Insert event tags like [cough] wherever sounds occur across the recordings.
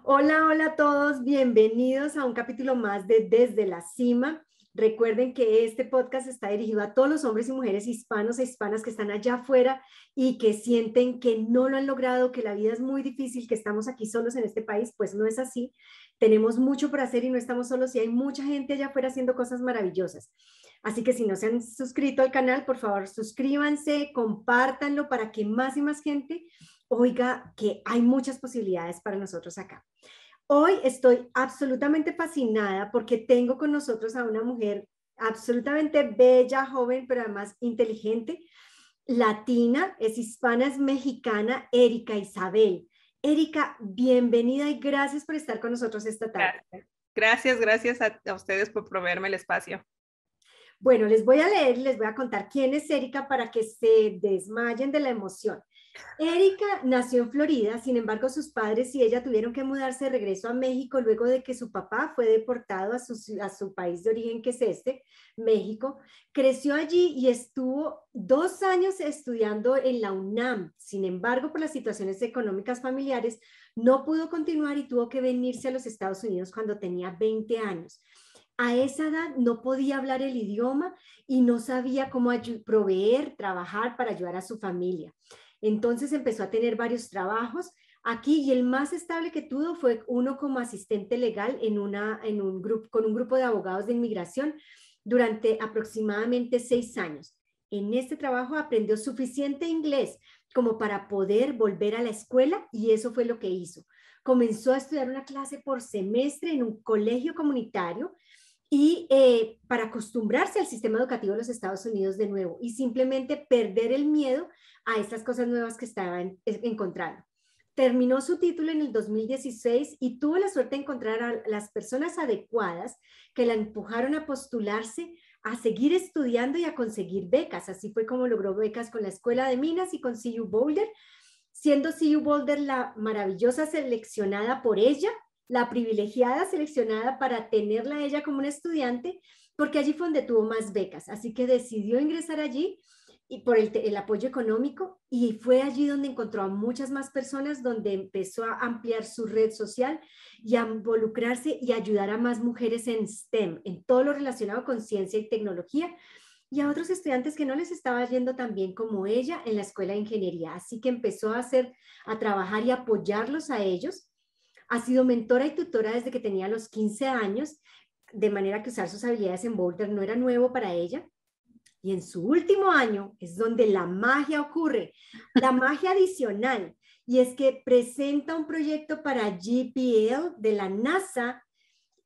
Hola, hola a todos, bienvenidos a un capítulo más de Desde la Cima. Recuerden que este podcast está dirigido a todos los hombres y mujeres hispanos e hispanas que están allá afuera y que sienten que no lo han logrado, que la vida es muy difícil, que estamos aquí solos en este país. Pues no es así. Tenemos mucho por hacer y no estamos solos y hay mucha gente allá afuera haciendo cosas maravillosas. Así que si no se han suscrito al canal, por favor, suscríbanse, compártanlo para que más y más gente oiga que hay muchas posibilidades para nosotros acá. Hoy estoy absolutamente fascinada porque tengo con nosotros a una mujer absolutamente bella, joven, pero además inteligente, latina, es hispana, es mexicana, Erika Isabel. Erika, bienvenida y gracias por estar con nosotros esta tarde. Gracias, gracias a, a ustedes por proveerme el espacio. Bueno, les voy a leer, les voy a contar quién es Erika para que se desmayen de la emoción. Erika nació en Florida, sin embargo sus padres y ella tuvieron que mudarse de regreso a México luego de que su papá fue deportado a su, a su país de origen, que es este, México. Creció allí y estuvo dos años estudiando en la UNAM. Sin embargo, por las situaciones económicas familiares, no pudo continuar y tuvo que venirse a los Estados Unidos cuando tenía 20 años. A esa edad no podía hablar el idioma y no sabía cómo proveer, trabajar para ayudar a su familia. Entonces empezó a tener varios trabajos aquí y el más estable que tuvo fue uno como asistente legal en, una, en un grupo, con un grupo de abogados de inmigración durante aproximadamente seis años. En este trabajo aprendió suficiente inglés como para poder volver a la escuela y eso fue lo que hizo. Comenzó a estudiar una clase por semestre en un colegio comunitario y eh, para acostumbrarse al sistema educativo de los Estados Unidos de nuevo y simplemente perder el miedo a estas cosas nuevas que estaba encontrando. Terminó su título en el 2016 y tuvo la suerte de encontrar a las personas adecuadas que la empujaron a postularse, a seguir estudiando y a conseguir becas. Así fue como logró becas con la Escuela de Minas y con CU Boulder, siendo CU Boulder la maravillosa seleccionada por ella la privilegiada seleccionada para tenerla ella como una estudiante, porque allí fue donde tuvo más becas. Así que decidió ingresar allí y por el, apoyo económico y fue allí donde encontró a muchas más personas, donde empezó a ampliar su red social y a involucrarse y ayudar a más mujeres en STEM, en todo lo relacionado con ciencia y tecnología y a otros estudiantes que no les estaba yendo tan bien como ella en la escuela de ingeniería. Así que empezó a hacer, a trabajar y apoyarlos a ellos ha sido mentora y tutora desde que tenía los 15 años, de manera que usar sus habilidades en Boulder no era nuevo para ella. Y en su último año es donde la magia ocurre, la [laughs] magia adicional, y es que presenta un proyecto para GPL de la NASA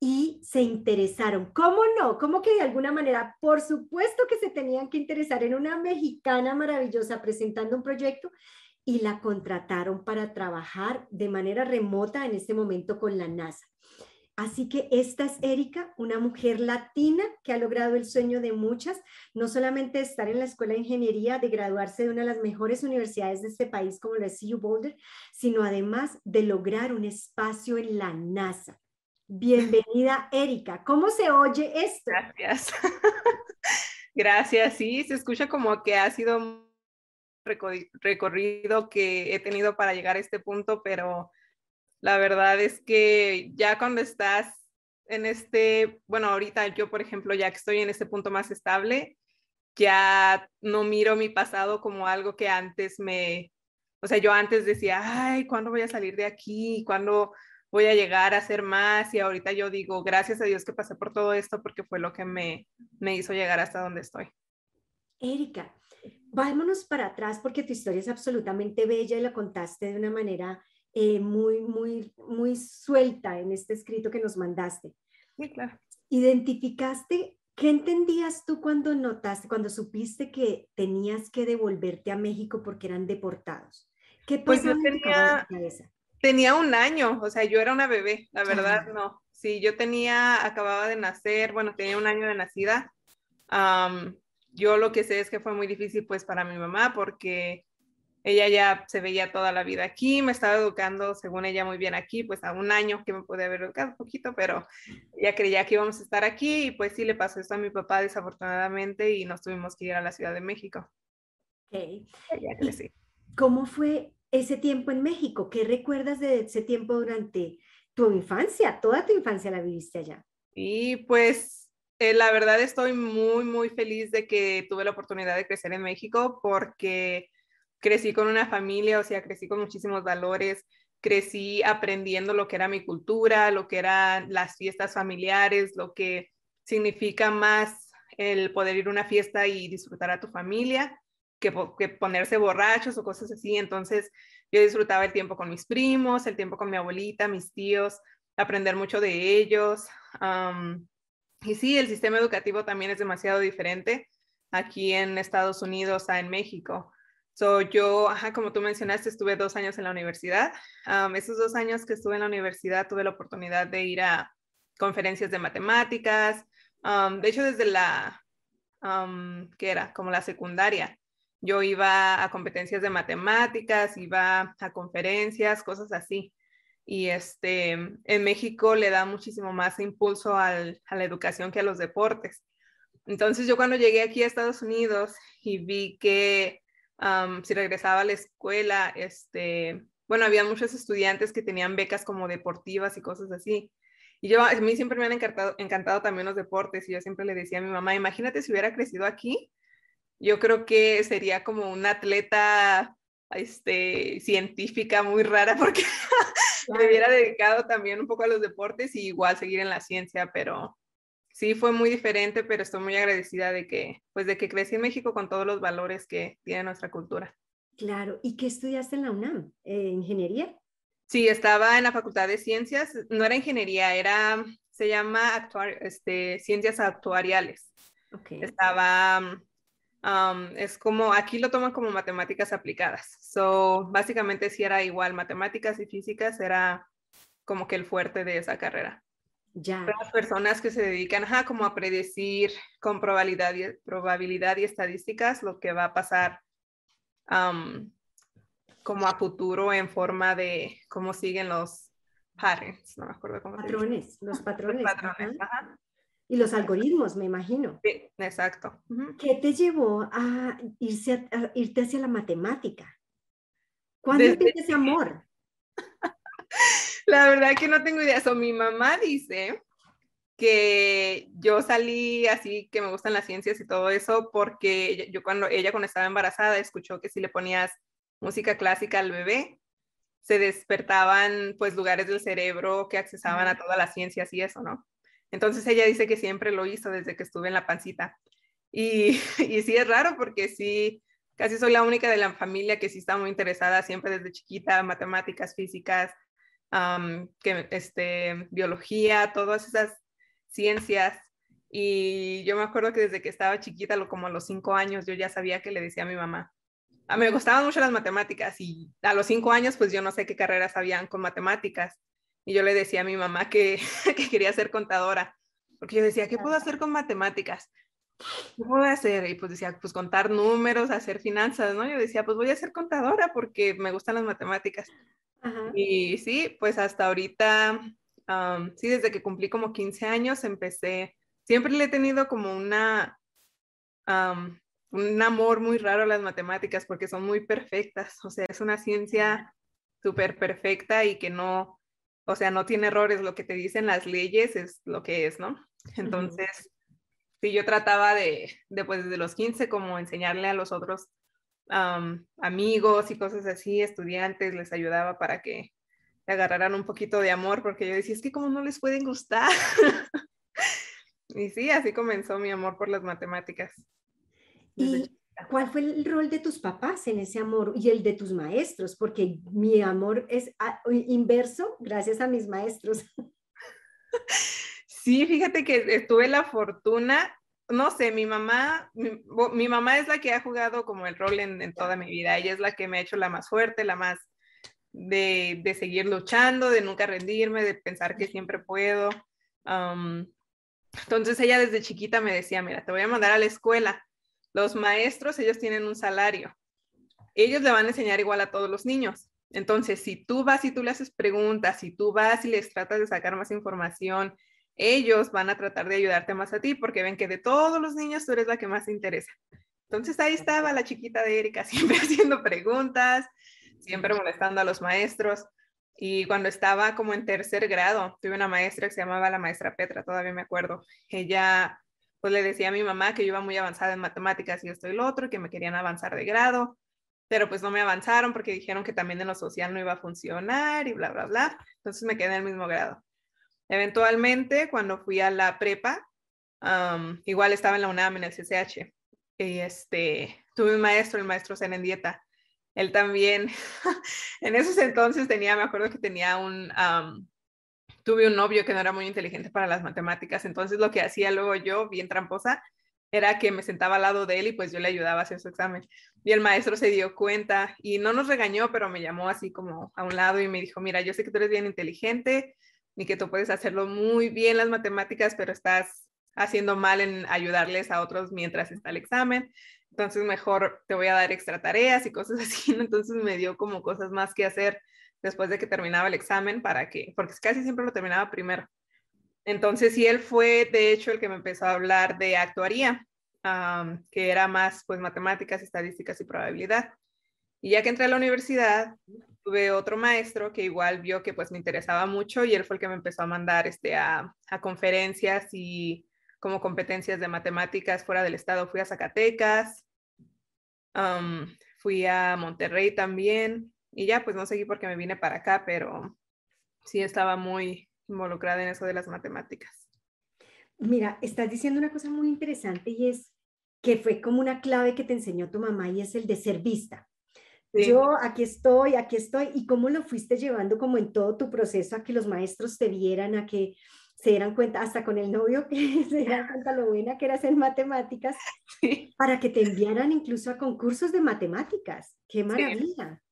y se interesaron. ¿Cómo no? ¿Cómo que de alguna manera? Por supuesto que se tenían que interesar en una mexicana maravillosa presentando un proyecto y la contrataron para trabajar de manera remota en este momento con la NASA. Así que esta es Erika, una mujer latina que ha logrado el sueño de muchas, no solamente estar en la escuela de ingeniería, de graduarse de una de las mejores universidades de este país como la CU Boulder, sino además de lograr un espacio en la NASA. Bienvenida, Erika. ¿Cómo se oye esto? Gracias. [laughs] Gracias, sí, se escucha como que ha sido recorrido que he tenido para llegar a este punto, pero la verdad es que ya cuando estás en este, bueno, ahorita yo, por ejemplo, ya que estoy en este punto más estable, ya no miro mi pasado como algo que antes me, o sea, yo antes decía, ay, ¿cuándo voy a salir de aquí? ¿Cuándo voy a llegar a hacer más? Y ahorita yo digo, gracias a Dios que pasé por todo esto porque fue lo que me, me hizo llegar hasta donde estoy. Erika, vámonos para atrás porque tu historia es absolutamente bella y la contaste de una manera eh, muy, muy, muy suelta en este escrito que nos mandaste. Sí, claro. ¿Identificaste qué entendías tú cuando notaste, cuando supiste que tenías que devolverte a México porque eran deportados? ¿Qué pues yo tenía, tenía un año, o sea, yo era una bebé, la verdad, no. Sí, yo tenía, acababa de nacer, bueno, tenía un año de nacida. Yo lo que sé es que fue muy difícil pues para mi mamá porque ella ya se veía toda la vida aquí, me estaba educando según ella muy bien aquí, pues a un año que me pude haber educado un poquito, pero ella creía que íbamos a estar aquí y pues sí le pasó esto a mi papá desafortunadamente y nos tuvimos que ir a la Ciudad de México. Okay. ¿Cómo fue ese tiempo en México? ¿Qué recuerdas de ese tiempo durante tu infancia? Toda tu infancia la viviste allá. Y pues eh, la verdad estoy muy, muy feliz de que tuve la oportunidad de crecer en México porque crecí con una familia, o sea, crecí con muchísimos valores, crecí aprendiendo lo que era mi cultura, lo que eran las fiestas familiares, lo que significa más el poder ir a una fiesta y disfrutar a tu familia que, que ponerse borrachos o cosas así. Entonces, yo disfrutaba el tiempo con mis primos, el tiempo con mi abuelita, mis tíos, aprender mucho de ellos. Y sí, el sistema educativo también es demasiado diferente aquí en Estados Unidos a en México. So, yo, como tú mencionaste, estuve dos años en la universidad. esos dos años que estuve en la universidad tuve la oportunidad de ir a conferencias de matemáticas. de hecho, desde la, ¿qué era? Como la secundaria. Yo iba a competencias de matemáticas, iba a conferencias, cosas así. Y este, en México le da muchísimo más impulso a la educación que a los deportes. Entonces yo cuando llegué aquí a Estados Unidos y vi que si regresaba a la escuela, este, bueno, había muchos estudiantes que tenían becas como deportivas y cosas así. Y yo, a mí siempre me han encantado, encantado también los deportes y yo siempre le decía a mi mamá, imagínate si hubiera crecido aquí, yo creo que sería como una atleta este, científica muy rara [laughs] porque me hubiera dedicado también un poco a los deportes y igual seguir en la ciencia, pero sí fue muy diferente, pero estoy muy agradecida de que, pues de que crecí en México con todos los valores que tiene nuestra cultura. Claro, ¿y qué estudiaste en la UNAM? ¿Eh, ¿Ingeniería? Sí, estaba en la Facultad de Ciencias, no era ingeniería, era, se llama este, Ciencias Actuariales. Okay. Estaba es como, aquí lo toman como matemáticas aplicadas. So, básicamente si era igual, matemáticas y físicas era como que el fuerte de esa carrera. Ya. Las personas que se dedican a como a predecir con probabilidad y, probabilidad y estadísticas lo que va a pasar como a futuro en forma de cómo siguen los patterns, no me acuerdo cómo patrones, los patrones. Los patrones, ajá. Y los algoritmos, me imagino. Sí, exacto. ¿Qué te llevó a, irse irte hacia la matemática? ¿Cuándo empieza ese amor? [laughs] La verdad que no tengo idea. So, mi mamá dice que yo salí así, que me gustan las ciencias y todo eso, porque yo cuando ella cuando estaba embarazada escuchó que si le ponías música clásica al bebé, se despertaban pues lugares del cerebro que accesaban a todas las ciencias y eso, ¿no? Entonces ella dice que siempre lo hizo desde que estuve en la pancita. Y, [laughs] y sí es raro porque sí, casi soy la única de la familia que sí está muy interesada siempre desde chiquita, matemáticas, físicas, que, este, biología, todas esas ciencias. Y yo me acuerdo que desde que estaba chiquita, como a los cinco años, yo ya sabía que le decía a mi mamá. A mí me gustaban mucho las matemáticas y a los cinco años, pues yo no sé qué carreras habían con matemáticas. Y yo le decía a mi mamá que, [laughs] que quería ser contadora, porque yo decía, ¿qué puedo hacer con matemáticas? ¿Qué puedo hacer? Y pues decía, pues contar números, hacer finanzas, ¿no? Yo decía, pues voy a ser contadora porque me gustan las matemáticas. Y sí, pues hasta ahorita, sí, desde que cumplí como 15 años empecé, siempre le he tenido como una, un amor muy raro a las matemáticas porque son muy perfectas, o sea, es una ciencia súper perfecta y que no, o sea, no tiene errores, lo que te dicen las leyes es lo que es, ¿no? Entonces, sí, yo trataba de, después desde los 15, como enseñarle a los otros amigos y cosas así, estudiantes, les ayudaba para que agarraran un poquito de amor, porque yo decía, es que como no les pueden gustar. [laughs] y sí, así comenzó mi amor por las matemáticas. ¿Y cuál fue el rol de tus papás en ese amor y el de tus maestros? Porque mi amor es ah, inverso gracias a mis maestros. [laughs] Sí, fíjate que tuve la fortuna no sé, mi mamá, mi, mamá es la que ha jugado como el rol en, toda mi vida. Ella es la que me ha hecho la más fuerte, la más de, seguir luchando, de nunca rendirme, de pensar que siempre puedo. entonces ella desde chiquita me decía, mira, te voy a mandar a la escuela. Los maestros, ellos tienen un salario. Ellos le van a enseñar igual a todos los niños. Entonces, si tú vas y tú le haces preguntas, si tú vas y les tratas de sacar más información, ellos van a tratar de ayudarte más a ti porque ven que de todos los niños tú eres la que más te interesa. Entonces ahí estaba la chiquita de Erika [laughs] siempre haciendo preguntas, siempre molestando a los maestros. Y cuando estaba como en tercer grado, tuve una maestra que se llamaba la maestra Petra, todavía me acuerdo. Ella pues le decía a mi mamá que yo iba muy avanzada en matemáticas y esto y lo otro, que me querían avanzar de grado, pero pues no me avanzaron porque dijeron que también en lo social no iba a funcionar y bla, bla, bla. Entonces me quedé en el mismo grado. Eventualmente, cuando fui a la prepa, igual estaba en la UNAM, en el CCH, y este, tuve un maestro, el maestro Dieta él también, [laughs] en esos entonces tenía, me acuerdo que tenía un, tuve un novio que no era muy inteligente para las matemáticas, entonces lo que hacía luego yo, bien tramposa, era que me sentaba al lado de él y pues yo le ayudaba a hacer su examen. Y el maestro se dio cuenta y no nos regañó, pero me llamó así como a un lado y me dijo, mira, yo sé que tú eres bien inteligente y que tú puedes hacerlo muy bien las matemáticas, pero estás haciendo mal en ayudarles a otros mientras está el examen entonces mejor te voy a dar extra tareas y cosas [laughs] así. Entonces me dio como cosas más que hacer después de que terminaba el examen para que, porque casi siempre lo terminaba primero. Entonces, sí, él fue de hecho el que me empezó a hablar de actuaría, que era más pues matemáticas, estadísticas y probabilidad. Y ya que entré a la universidad, tuve otro maestro que igual vio que pues me interesaba mucho y él fue el que me empezó a mandar este, a, a conferencias y como competencias de matemáticas fuera del estado. Fui a Zacatecas, fui a Monterrey también y ya pues no seguí porque me vine para acá, pero sí estaba muy involucrada en eso de las matemáticas. Mira, estás diciendo una cosa muy interesante y es que fue como una clave que te enseñó tu mamá y es el de ser vista. Yo aquí estoy, aquí estoy, y cómo lo fuiste llevando como en todo tu proceso a que los maestros te vieran, a que se dieran cuenta, hasta con el novio, [laughs] que se dieran [laughs] cuenta lo buena que eras en matemáticas, para que te enviaran incluso a concursos de matemáticas. ¡Qué maravilla!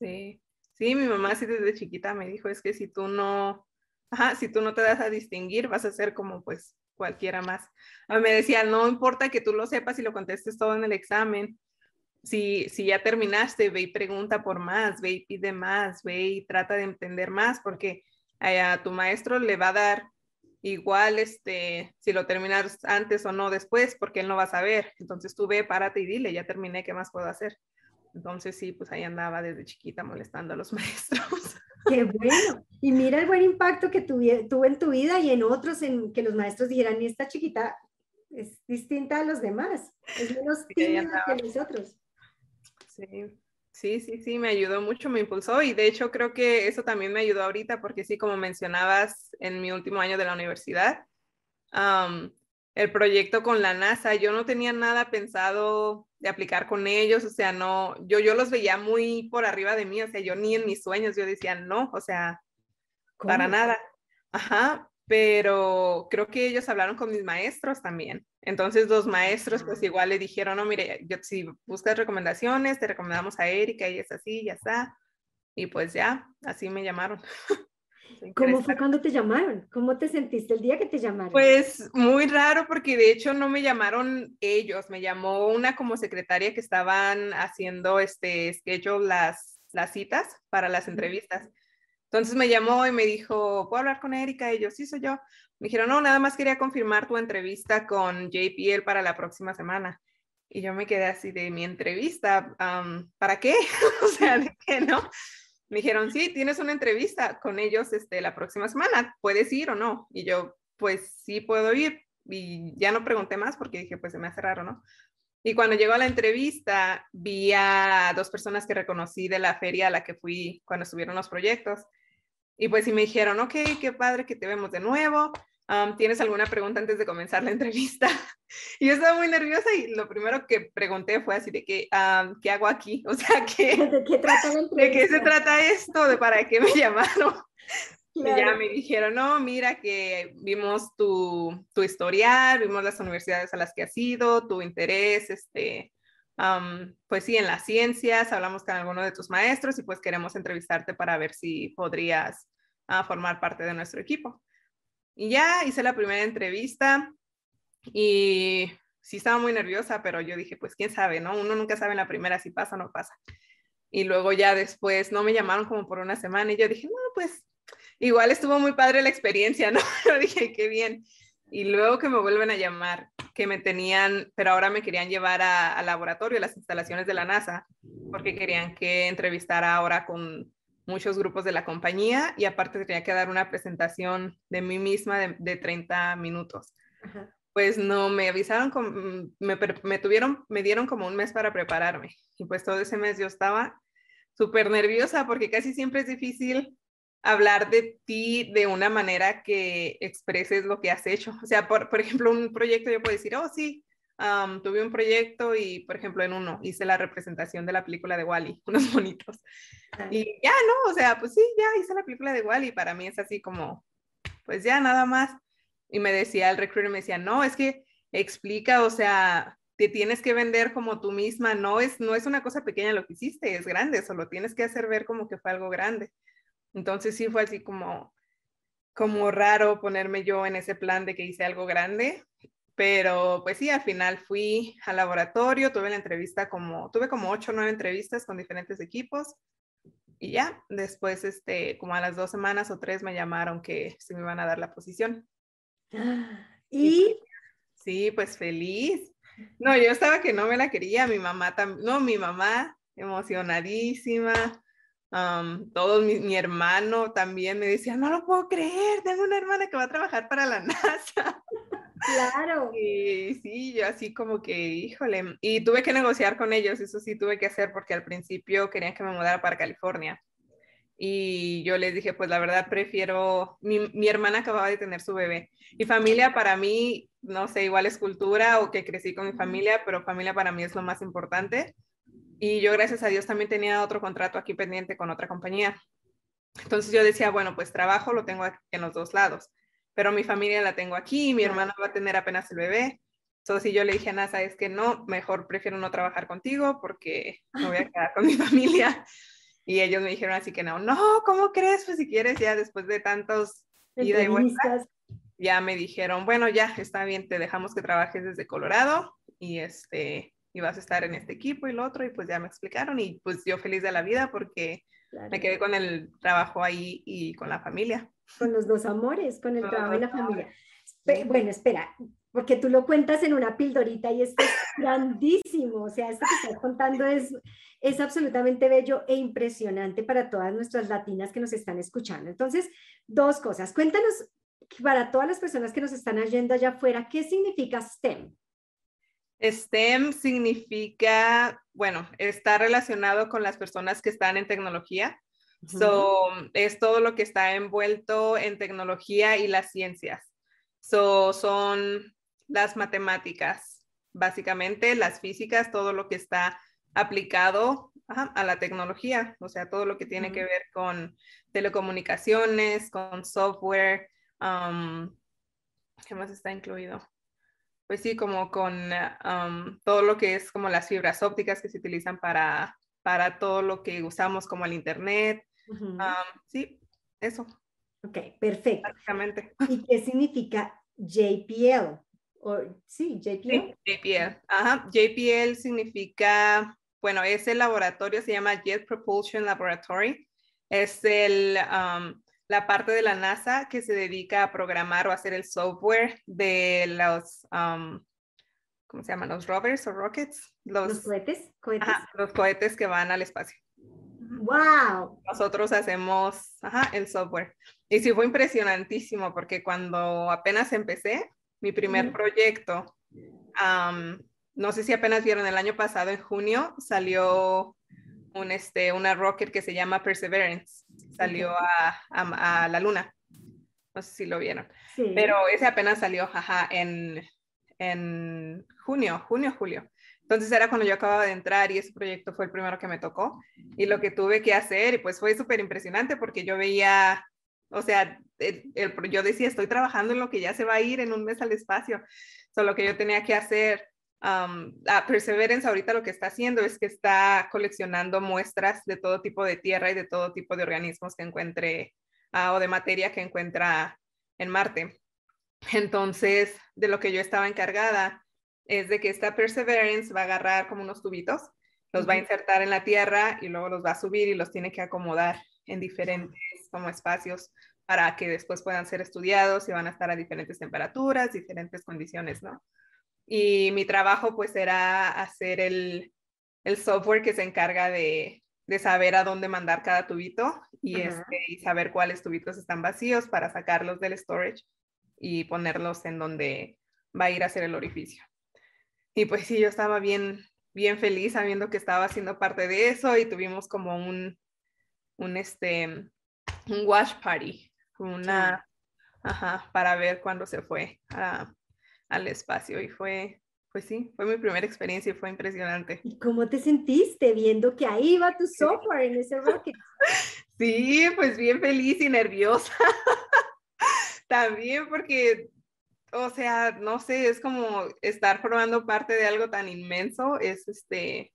Sí. sí, mi mamá sí desde chiquita me dijo, es que si tú no, ajá, si tú no te das a distinguir, vas a ser como pues cualquiera más. Me decía, no importa que tú lo sepas y lo contestes todo en el examen. Si, si ya terminaste, ve y pregunta por más, ve y pide más, ve y trata de entender más, porque a tu maestro le va a dar igual este, si lo terminas antes o no después, porque él no va a saber. Entonces tú ve, párate y dile, ya terminé, ¿qué más puedo hacer? Entonces sí, pues ahí andaba desde chiquita molestando a los [laughs] maestros. Qué bueno. Y mira el buen impacto que tuve, tuve en tu vida y en otros, en que los maestros dijeran, esta chiquita es distinta a los demás, es menos tímida que los otros. Sí. Sí, sí, sí, me ayudó mucho, me impulsó y de hecho creo que eso también me ayudó ahorita porque sí, como mencionabas en mi último año de la universidad, el proyecto con la NASA, yo no tenía nada pensado de aplicar con ellos, o sea, no, yo, yo los veía muy por arriba de mí, o sea, yo ni en mis sueños, yo decía, no, o sea, para nada. Ajá, pero creo que ellos hablaron con mis maestros también. Entonces los maestros pues igual le dijeron, no, mire, yo, si buscas recomendaciones, te recomendamos a Erika y es así, ya está. Y pues ya, así me llamaron. [laughs] ¿Cómo fue cuando te llamaron? ¿Cómo te sentiste el día que te llamaron? Pues muy raro porque de hecho no me llamaron ellos, me llamó una como secretaria que estaban haciendo este schedule las, las citas para las entrevistas. Entonces me llamó y me dijo, ¿puedo hablar con Erika? Y yo, sí, soy yo. Me dijeron, no, nada más quería confirmar tu entrevista con JPL para la próxima semana. Y yo me quedé así de mi entrevista, ¿para qué? [laughs] o sea, ¿de qué no? Me dijeron, sí, tienes una entrevista con ellos este, la próxima semana, ¿puedes ir o no? Y yo, pues sí puedo ir. Y ya no pregunté más porque dije, pues se me hace raro, ¿no? Y cuando llegó a la entrevista, vi a dos personas que reconocí de la feria a la que fui cuando estuvieron los proyectos. Y pues sí me dijeron, ok, qué padre que te vemos de nuevo. ¿Tienes alguna pregunta antes de comenzar la entrevista? y [laughs] yo estaba muy nerviosa y lo primero que pregunté fue así de que, ¿qué hago aquí? [laughs] O sea, ¿qué, ¿De qué trata [laughs] ¿De qué se trata esto? ¿De para qué me llamaron? Y ya me dijeron, no, mira que vimos tu, tu historial, vimos las universidades a las que has ido, tu interés, este, pues sí, en las ciencias, hablamos con alguno de tus maestros y pues queremos entrevistarte para ver si podrías uh, formar parte de nuestro equipo. Y ya hice la primera entrevista y sí estaba muy nerviosa, pero yo dije, pues quién sabe, ¿no? Uno nunca sabe en la primera si pasa o no pasa. Y luego ya después no me llamaron como por una semana y yo dije, no, pues igual estuvo muy padre la experiencia, [laughs] ¿no? Yo dije, qué bien. Y luego que me vuelven a llamar, que me tenían, pero ahora me querían llevar al laboratorio, a las instalaciones de la NASA, porque querían que entrevistara ahora con muchos grupos de la compañía y aparte tenía que dar una presentación de mí misma de, de 30 minutos. Pues no, me avisaron, con, me, me, tuvieron, me dieron como un mes para prepararme y pues todo ese mes yo estaba súper nerviosa porque casi siempre es difícil hablar de ti de una manera que expreses lo que has hecho. O sea, por, por ejemplo, un proyecto yo puedo decir, oh, sí, tuve un proyecto y, por ejemplo, en uno hice la representación de la película de Wally, [laughs] unos bonitos. Y ya, ¿no? O sea, pues sí, ya hice la película de Wally. Para mí es así como, pues ya, nada más. Y me decía el recruiter, me decía, no, es que explica, o sea, te tienes que vender como tú misma, no es, no es una cosa pequeña lo que hiciste, es grande, solo tienes que hacer ver como que fue algo grande. Entonces sí fue así como, como raro ponerme yo en ese plan de que hice algo grande, pero pues sí, al final fui al laboratorio, tuve la entrevista como, tuve como ocho o nueve entrevistas con diferentes equipos y ya, después, este, como a las dos semanas o tres me llamaron que se me iban a dar la posición. ¿Y? Pues, sí, pues feliz. No, yo estaba que no me la quería, mi mamá también, no, mi mamá emocionadísima, Um, todo mi, hermano también me decía, no lo puedo creer, tengo una hermana que va a trabajar para la [laughs] NASA. Claro. Y sí, yo así como que, híjole, y tuve que negociar con ellos, eso sí tuve que hacer porque al principio querían que me mudara para California. Y yo les dije, pues la verdad prefiero, mi, mi hermana acababa de tener su bebé. Y familia para mí, no sé, igual es cultura o que crecí con mi familia, pero familia para mí es lo más importante. Y yo, gracias a Dios, también tenía otro contrato aquí pendiente con otra compañía. Entonces yo decía, bueno, pues trabajo lo tengo en los dos lados, pero mi familia la tengo aquí, mi hermana va a tener apenas el bebé. Entonces si yo le dije a NASA, es que no, mejor prefiero no trabajar contigo porque me voy a [laughs] quedar con mi familia. Y ellos me dijeron así que no, no, ¿cómo crees? Pues si quieres ya después de tantos ida y vuelta, ya me dijeron, bueno, ya está bien, te dejamos que trabajes desde Colorado y este, y vas a estar en este equipo y lo otro, y pues ya me explicaron y pues yo feliz de la vida porque me quedé con el trabajo ahí y con la familia. Con los dos amores, con el trabajo y la familia. Bueno, espera, porque tú lo cuentas en una pildorita y esto es grandísimo, o sea, esto que estás contando es, es absolutamente bello e impresionante para todas nuestras latinas que nos están escuchando. Entonces, dos cosas, cuéntanos para todas las personas que nos están oyendo allá afuera, ¿qué significa STEM? STEM significa, bueno, está relacionado con las personas que están en tecnología. So, es todo lo que está envuelto en tecnología y las ciencias. So, son las matemáticas, básicamente, las físicas, todo lo que está aplicado a la tecnología, o sea, todo lo que tiene que ver con telecomunicaciones, con software, um, ¿qué más está incluido? pues sí, como con todo lo que es como las fibras ópticas que se utilizan para, para todo lo que usamos como el Internet. Sí, eso. Ok, perfecto. Básicamente. ¿Y qué significa JPL? O, sí, JPL. JPL. Ajá, JPL significa, bueno, es el laboratorio, se llama Jet Propulsion Laboratory. Es el, la parte de la NASA que se dedica a programar o hacer el software de los, um, ¿cómo se llaman? Los rovers o rockets. Los, cohetes. los cohetes que van al espacio. ¡Wow! Nosotros hacemos el software. Y sí fue impresionantísimo porque cuando apenas empecé mi primer proyecto, um, no sé si apenas vieron el año pasado, en junio, salió un, este, una rocket que se llama Perseverance salió a, la luna. No sé si lo vieron. Pero ese apenas salió, jaja, en, en junio, junio, julio. Entonces era cuando yo acababa de entrar y ese proyecto fue el primero que me tocó. Y lo que tuve que hacer, pues fue súper impresionante porque yo veía, o sea, yo decía, estoy trabajando en lo que ya se va a ir en un mes al espacio. Solo que yo tenía que hacer Um, Perseverance ahorita lo que está haciendo es que está coleccionando muestras de todo tipo de tierra y de todo tipo de organismos que encuentre ah, o de materia que encuentra en Marte. Entonces, de lo que yo estaba encargada es de que esta Perseverance va a agarrar como unos tubitos, los va a insertar en la Tierra y luego los va a subir y los tiene que acomodar en diferentes como espacios para que después puedan ser estudiados y van a estar a diferentes temperaturas, diferentes condiciones, ¿no? y mi trabajo pues era hacer el, el software que se encarga de, de, saber a dónde mandar cada tubito y, este, y saber cuáles tubitos están vacíos para sacarlos del storage y ponerlos en donde va a ir a hacer el orificio. Y pues sí, yo estaba bien, bien feliz sabiendo que estaba haciendo parte de eso y tuvimos como un, un, este, un wash party, una, ajá, para ver cuándo se fue a, al espacio y fue, pues sí, fue mi primera experiencia y fue impresionante. ¿Y cómo te sentiste viendo que ahí va tu software en ese rocket? [laughs] Sí, pues bien feliz y nerviosa. [laughs] También porque, o sea, no sé, es como estar formando parte de algo tan inmenso, es este,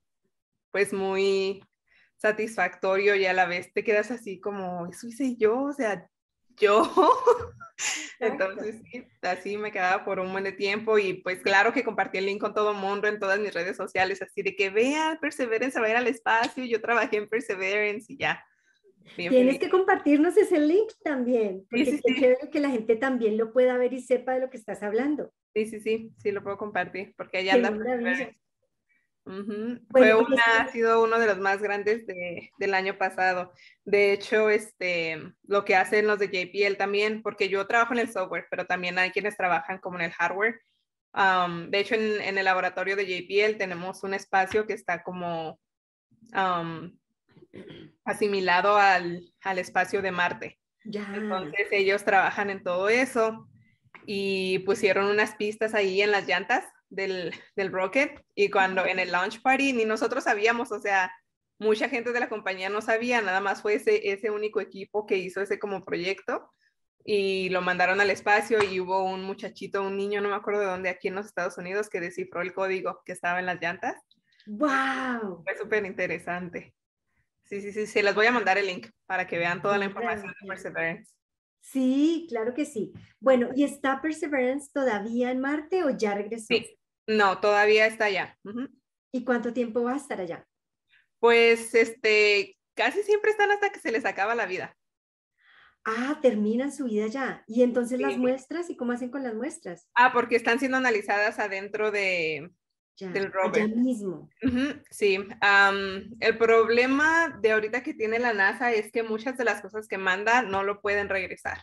pues muy satisfactorio y a la vez te quedas así como, eso hice yo, o sea, yo. [laughs] Entonces, sí, así me quedaba por un buen de tiempo y pues claro que compartí el link con todo el mundo en todas mis redes sociales, así de que vean, Perseverance va a ir al espacio, yo trabajé en Perseverance y ya. Tienes que compartirnos ese link también, porque sí, que la gente también lo pueda ver y sepa de lo que estás hablando. Sí, sí, sí, sí lo puedo compartir, porque allá anda fue una, ha sido uno de los más grandes de, del año pasado. De hecho, este, lo que hacen los de JPL también, porque yo trabajo en el software, pero también hay quienes trabajan como en el hardware. Um, de hecho, en, en, el laboratorio de JPL tenemos un espacio que está como um, asimilado al, al, espacio de Marte. Ya. Entonces ellos trabajan en todo eso y pusieron unas pistas ahí en las llantas del, del Rocket y cuando en el launch party ni nosotros sabíamos, o sea, mucha gente de la compañía no sabía, nada más fue ese, ese único equipo que hizo ese como proyecto y lo mandaron al espacio y hubo un muchachito, un niño, no me acuerdo de dónde, aquí en los Estados Unidos, que descifró el código que estaba en las llantas. ¡Wow! Fue súper interesante. Sí, sí, sí, se les voy a mandar el link para que vean toda la información de Perseverance. Sí, claro que sí. Bueno, ¿y está Perseverance todavía en Marte o ya regresó? Sí, no, todavía está allá. ¿Y cuánto tiempo va a estar allá? Pues este, casi siempre están hasta que se les acaba la vida. Ah, terminan su vida ya. ¿Y entonces las muestras? ¿Y cómo hacen con las muestras? Ah, porque están siendo analizadas adentro de, del rover. mismo. sí. el problema de ahorita que tiene la NASA es que muchas de las cosas que manda no lo pueden regresar.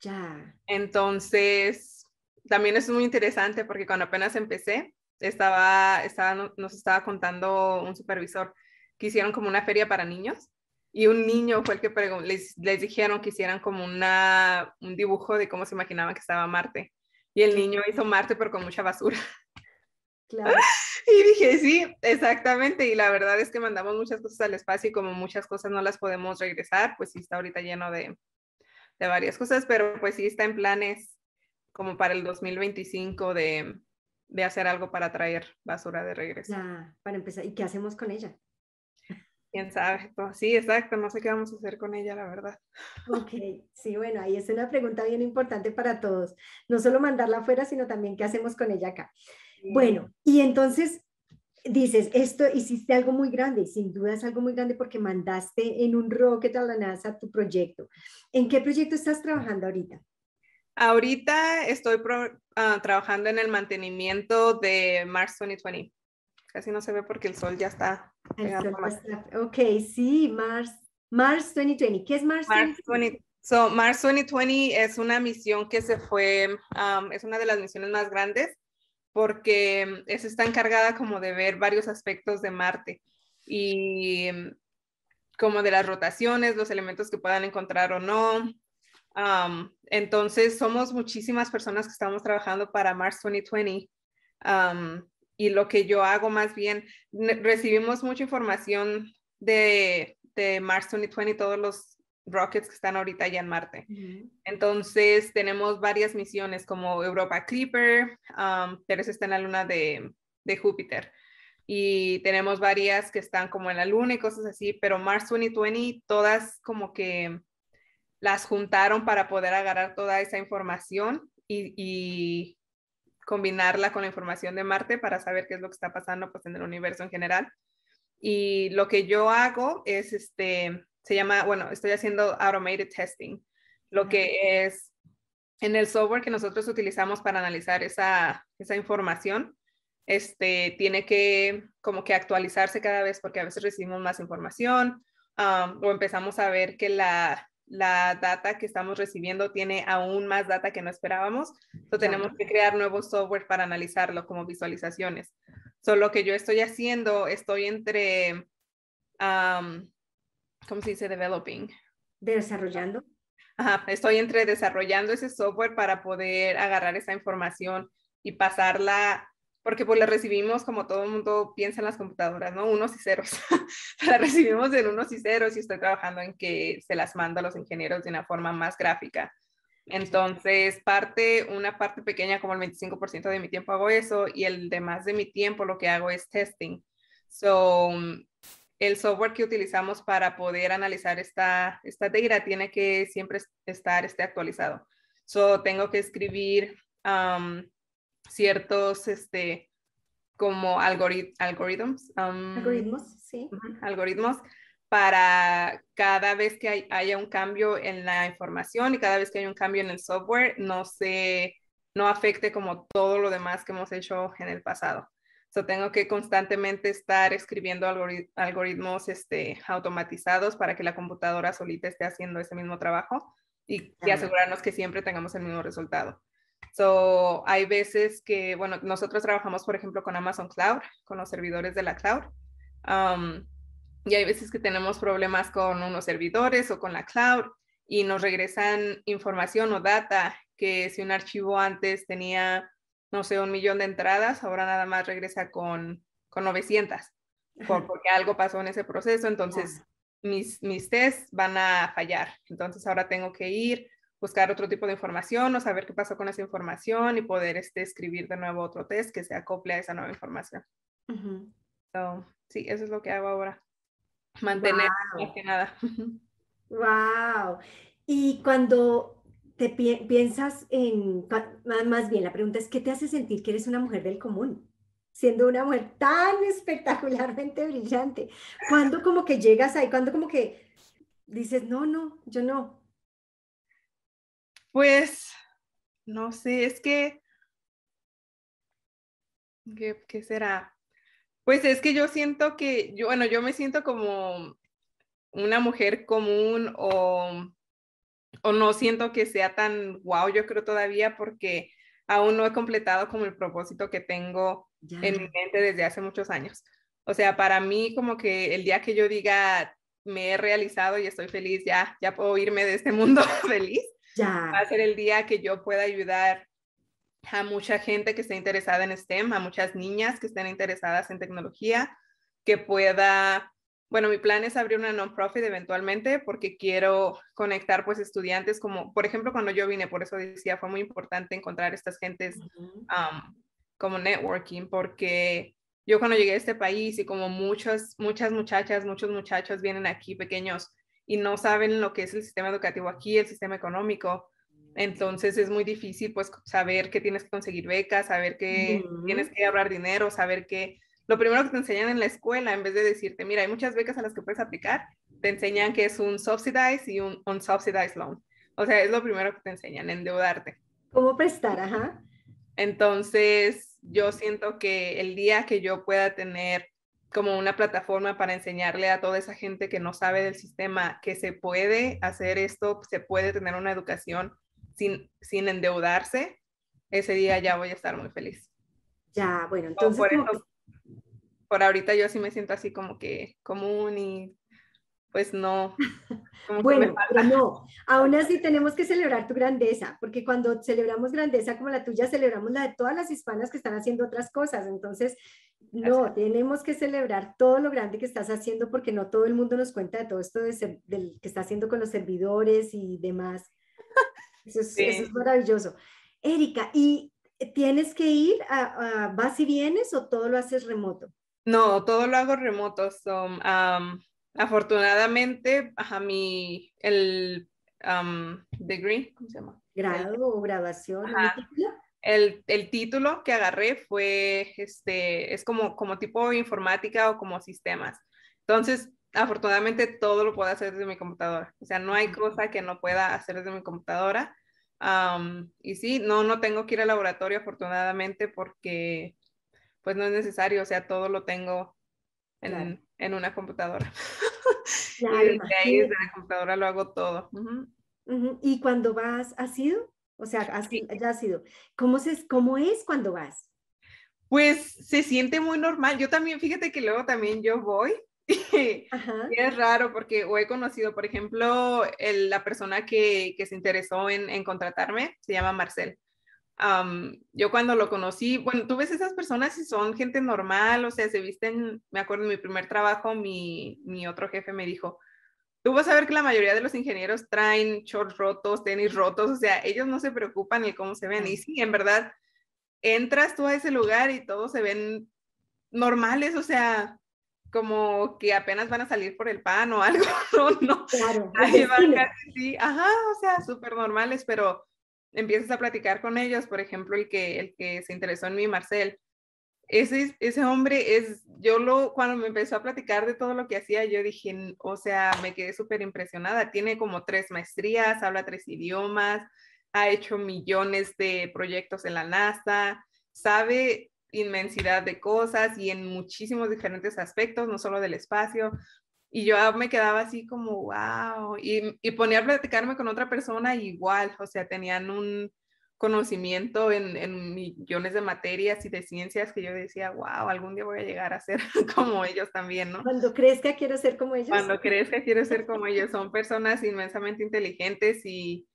Ya. Entonces, también es muy interesante porque cuando apenas empecé, estaba, estaba, nos estaba contando un supervisor que hicieron como una feria para niños y un niño fue el que les, les dijeron que hicieran como una, un dibujo de cómo se imaginaban que estaba Marte. Y el niño hizo Marte pero con mucha basura. Claro. [laughs] Y dije, sí, exactamente. Y la verdad es que mandamos muchas cosas al espacio y como muchas cosas no las podemos regresar, pues sí está ahorita lleno de, de varias cosas, pero pues sí está en planes como para el 2025 de, de hacer algo para traer basura de regreso. Ya, para empezar. ¿Y qué hacemos con ella? Quién sabe. Sí, exacto. No sé qué vamos a hacer con ella, la verdad. Ok, sí, bueno, ahí es una pregunta bien importante para todos. No solo mandarla afuera, sino también qué hacemos con ella acá. Bueno, y entonces dices, esto hiciste algo muy grande, y sin duda es algo muy grande porque mandaste en un rocket a la NASA tu proyecto. ¿En qué proyecto estás trabajando ahorita? Ahorita estoy ah, trabajando en el mantenimiento de Mars 2020. Casi no se ve porque el sol ya está. ok, sí, Mars, Mars 2020. ¿Qué es Mars, Mars 2020? So, Mars 2020 es una misión que se fue, es una de las misiones más grandes porque es, está encargada como de ver varios aspectos de Marte y como de las rotaciones, los elementos que puedan encontrar o no, entonces, somos muchísimas personas que estamos trabajando para Mars 2020. y lo que yo hago más bien, recibimos mucha información de, de Mars 2020, todos los rockets que están ahorita ya en Marte. Entonces, tenemos varias misiones como Europa Clipper, pero esa está en la luna de, de Júpiter y tenemos varias que están como en la luna y cosas así, pero Mars 2020 todas como que las juntaron para poder agarrar toda esa información y, combinarla con la información de Marte para saber qué es lo que está pasando pues, en el universo en general. Y lo que yo hago es, este, se llama, bueno, estoy haciendo automated testing, lo que es en el software que nosotros utilizamos para analizar esa, esa información. este, tiene que como que actualizarse cada vez porque a veces recibimos más información um, o empezamos a ver que la, la data que estamos recibiendo tiene aún más data que no esperábamos. Entonces tenemos que crear nuevos software para analizarlo como visualizaciones. Solo lo que yo estoy haciendo, estoy entre, um, ¿cómo se dice? Developing. Desarrollando. Ajá, estoy entre desarrollando ese software para poder agarrar esa información y pasarla porque pues la recibimos como todo el mundo piensa en las computadoras, ¿no? Unos y ceros. [laughs] la recibimos en unos y ceros y estoy trabajando en que se las mando a los ingenieros de una forma más gráfica. Entonces, parte, una parte pequeña, como el 25% de mi tiempo hago eso y el demás de mi tiempo lo que hago es testing. So, el software que utilizamos para poder analizar esta, esta data tiene que siempre estar este, actualizado. So, tengo que escribir um, ciertos, este, como algoritmos. algoritmos, sí. Algoritmos para cada vez que haya un cambio en la información y cada vez que haya un cambio en el software, no se, no afecte como todo lo demás que hemos hecho en el pasado. So, tengo que constantemente estar escribiendo algoritmos este, automatizados para que la computadora solita esté haciendo ese mismo trabajo y, y asegurarnos que siempre tengamos el mismo resultado. So, hay veces que, bueno, nosotros trabajamos, por ejemplo, con Amazon Cloud, con los servidores de la cloud. Um, y hay veces que tenemos problemas con unos servidores o con la cloud y nos regresan información o data que si un archivo antes tenía, no sé, un millón de entradas, ahora nada más regresa con, con 900, porque algo pasó en ese proceso. Entonces, mis, mis tests van a fallar. Entonces, ahora tengo que ir buscar otro tipo de información o saber qué pasó con esa información y poder este, escribir de nuevo otro test que se acople a esa nueva información. sí, eso es lo que hago ahora. Mantener más que nada. [laughs] wow. Y cuando te piensas en, más bien, la pregunta es, ¿qué te hace sentir que eres una mujer del común? Siendo una mujer tan [laughs] espectacularmente brillante. ¿Cuándo como que llegas ahí? ¿Cuándo como que dices, no, no, yo no, pues, no sé, es que, ¿qué, será? Pues es que yo siento que, yo, bueno, yo me siento como una mujer común o, o no siento que sea tan guau, yo creo todavía porque aún no he completado como el propósito que tengo en mi mente desde hace muchos años. O sea, para mí como que el día que yo diga me he realizado y estoy feliz, ya, ya puedo irme de este mundo [laughs] feliz. Va a ser el día que yo pueda ayudar a mucha gente que esté interesada en STEM, a muchas niñas que estén interesadas en tecnología, que pueda, bueno, mi plan es abrir una non-profit eventualmente porque quiero conectar pues estudiantes como, por ejemplo, cuando yo vine, por eso decía, fue muy importante encontrar estas gentes como networking, porque yo cuando llegué a este país y como muchas, muchas muchachas, muchos muchachos vienen aquí pequeños y no saben lo que es el sistema educativo aquí, el sistema económico. Entonces es muy difícil pues saber que tienes que conseguir becas, saber que tienes que ahorrar dinero, saber que lo primero que te enseñan en la escuela, en vez de decirte, mira, hay muchas becas a las que puedes aplicar, te enseñan que es un subsidized y un unsubsidized loan. O sea, es lo primero que te enseñan, endeudarte. ¿Cómo prestar? Ajá. Entonces, yo siento que el día que yo pueda tener como una plataforma para enseñarle a toda esa gente que no sabe del sistema que se puede hacer esto, se puede tener una educación sin, sin endeudarse, ese día ya voy a estar muy feliz. Ya, bueno, entonces... Por, por ahorita yo sí me siento así como que común y pues no. [laughs] bueno, pero no, aún así tenemos que celebrar tu grandeza, porque cuando celebramos grandeza como la tuya, celebramos la de todas las hispanas que están haciendo otras cosas. Entonces, no, tenemos que celebrar todo lo grande que estás haciendo, porque no todo el mundo nos cuenta de todo esto de del que está haciendo con los servidores y demás. [laughs] Eso es, eso es maravilloso. Erika, ¿y tienes que ir a, vas y vienes o todo lo haces remoto? No, todo lo hago remoto. son Afortunadamente, a mi, el degree, ¿cómo se llama? Grado o graduación. El, el, título que agarré fue, este, es como, como tipo informática o como sistemas. Entonces, afortunadamente todo lo puedo hacer desde mi computadora. O sea, no hay cosa que no pueda hacer desde mi computadora. y sí, no, no tengo que ir al laboratorio afortunadamente porque pues no es necesario, o sea, todo lo tengo en, en una computadora. [laughs] Claro, y desde ahí, desde la computadora lo hago todo. ¿Y cuando vas, has ido? O sea, has, ya has ido. ¿Cómo, se, ¿Cómo es cuando vas? Pues se siente muy normal. Yo también, fíjate que luego también yo voy. [laughs] Y es raro porque o he conocido, por ejemplo, el, la persona que, que se interesó en, en, contratarme, se llama Marcel. Yo cuando lo conocí, bueno, tú ves esas personas y son gente normal, o sea, se visten, me acuerdo en mi primer trabajo, mi, mi otro jefe me dijo, tú vas a ver que la mayoría de los ingenieros traen shorts rotos, tenis rotos, o sea, ellos no se preocupan ni cómo se ven. Y sí, en verdad, entras tú a ese lugar y todos se ven normales, o sea, como que apenas van a salir por el pan o [laughs] algo, no, no. Claro, van casi, sí, ajá, o sea, súper normales, pero empiezas a platicar con ellos, por ejemplo, el que, el que se interesó en mí, Marcel, ese, ese hombre es, yo lo, cuando me empezó a platicar de todo lo que hacía, yo dije, o sea, me quedé súper impresionada, tiene como tres maestrías, habla tres idiomas, ha hecho millones de proyectos en la NASA, sabe inmensidad de cosas y en muchísimos diferentes aspectos, no solo del espacio. Y yo me quedaba así como, wow, y, y ponía a platicarme con otra persona igual, o sea, tenían un conocimiento en, en, millones de materias y de ciencias que yo decía, wow, algún día voy a llegar a ser [laughs] como ellos también, ¿no? Cuando que quiero ser como ellos. Cuando que quiero ser como ellos, son personas inmensamente inteligentes y,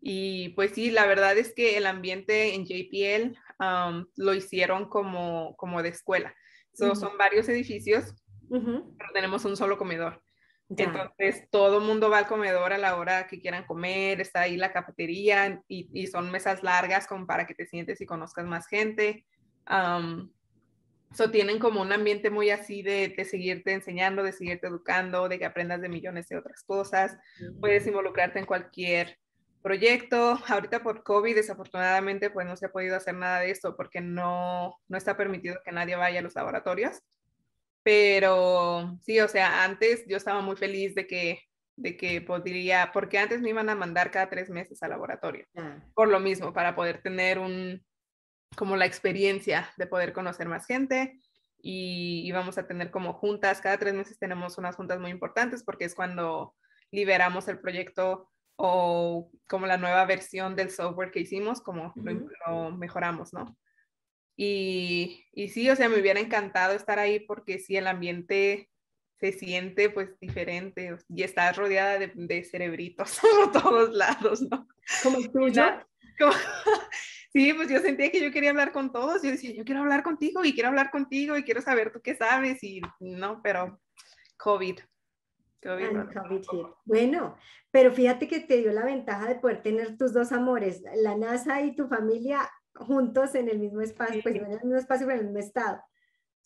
y pues sí, la verdad es que el ambiente en JPL um, lo hicieron como, como de escuela. Son varios edificios, pero tenemos un solo comedor. Entonces, todo mundo va al comedor a la hora que quieran comer, está ahí la cafetería y, y son mesas largas como para que te sientes y conozcas más gente. Um, so tienen como un ambiente muy así de, de, seguirte enseñando, de seguirte educando, de que aprendas de millones de otras cosas. Puedes involucrarte en cualquier proyecto. Ahorita por COVID, desafortunadamente, pues no se ha podido hacer nada de esto porque no, no está permitido que nadie vaya a los laboratorios. Pero sí, o sea, antes yo estaba muy feliz de que, de que podría, porque antes me iban a mandar cada tres meses al laboratorio. Ah. Por lo mismo, para poder tener un, como la experiencia de poder conocer más gente y íbamos a tener como juntas, cada tres meses tenemos unas juntas muy importantes porque es cuando liberamos el proyecto o como la nueva versión del software que hicimos, como lo, mejoramos, ¿no? Y, y, sí, o sea, me hubiera encantado estar ahí porque sí, el ambiente se siente pues diferente y estás rodeada de, de cerebritos [laughs] por todos lados, ¿no? Como el tuyo. [laughs] sí, pues yo sentía que yo quería hablar con todos, yo decía, yo quiero hablar contigo y quiero hablar contigo y quiero saber tú qué sabes y no, pero COVID. Bueno, pero fíjate que te dio la ventaja de poder tener tus dos amores, la NASA y tu familia juntos en el mismo espacio, pues en el mismo espacio, pero en el mismo estado.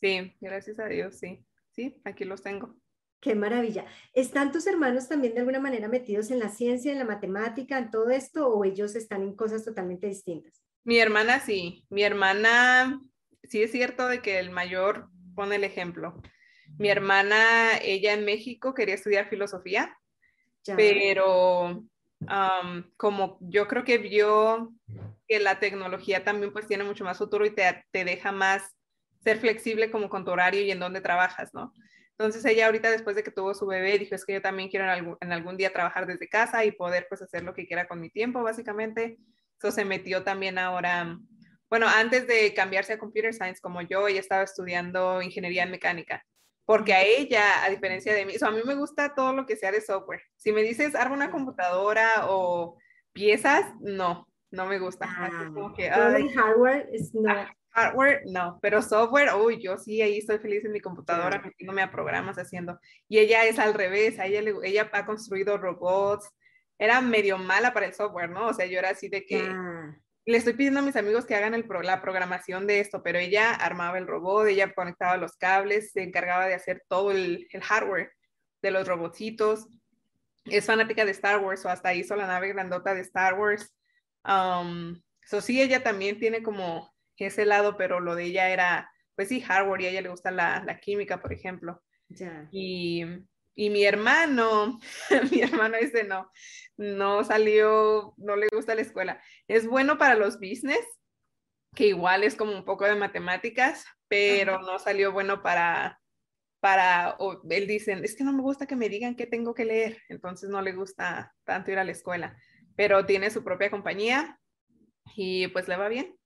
Sí, gracias a Dios, sí. Sí, aquí los tengo. Qué maravilla. ¿Están tus hermanos también de alguna manera metidos en la ciencia, en la matemática, en todo esto, o ellos están en cosas totalmente distintas? Mi hermana sí. Mi hermana, sí es cierto de que el mayor pone el ejemplo. Mi hermana, ella en México quería estudiar filosofía, pero como yo creo que vio que la tecnología también pues tiene mucho más futuro y te, te deja más ser flexible como con tu horario y en dónde trabajas, ¿no? Entonces ella ahorita después de que tuvo su bebé dijo, es que yo también quiero en algún, en algún día trabajar desde casa y poder pues hacer lo que quiera con mi tiempo, básicamente. Entonces se metió también ahora, bueno, antes de cambiarse a Computer Science como yo, ella estaba estudiando ingeniería en mecánica porque a ella, a diferencia de mí, a mí me gusta todo lo que sea de software. Si me dices, arma una computadora o piezas, no, no me gusta. Ah, hardware es no. Ah, hardware, no, pero software, uy, yo sí, ahí estoy feliz en mi computadora, metiéndome a programas haciendo. Y ella es al revés, ella, ella ha construido robots, era medio mala para el software, ¿no? O sea, yo era así de que le estoy pidiendo a mis amigos que hagan el la programación de esto, pero ella armaba el robot, ella conectaba los cables, se encargaba de hacer todo el, el hardware de los robotcitos. Es fanática de Star Wars o hasta hizo la nave grandota de Star Wars. Um, so sí, ella también tiene como ese lado, pero lo de ella era, pues sí, hardware y a ella le gusta la, la química, por ejemplo. Y, y mi hermano, [laughs] mi hermano ese no, no salió, no le gusta la escuela. Es bueno para los business, que igual es como un poco de matemáticas, pero no salió bueno para, para, o él dice, es que no me gusta que me digan qué tengo que leer, entonces no le gusta tanto ir a la escuela, pero tiene su propia compañía y pues le va bien.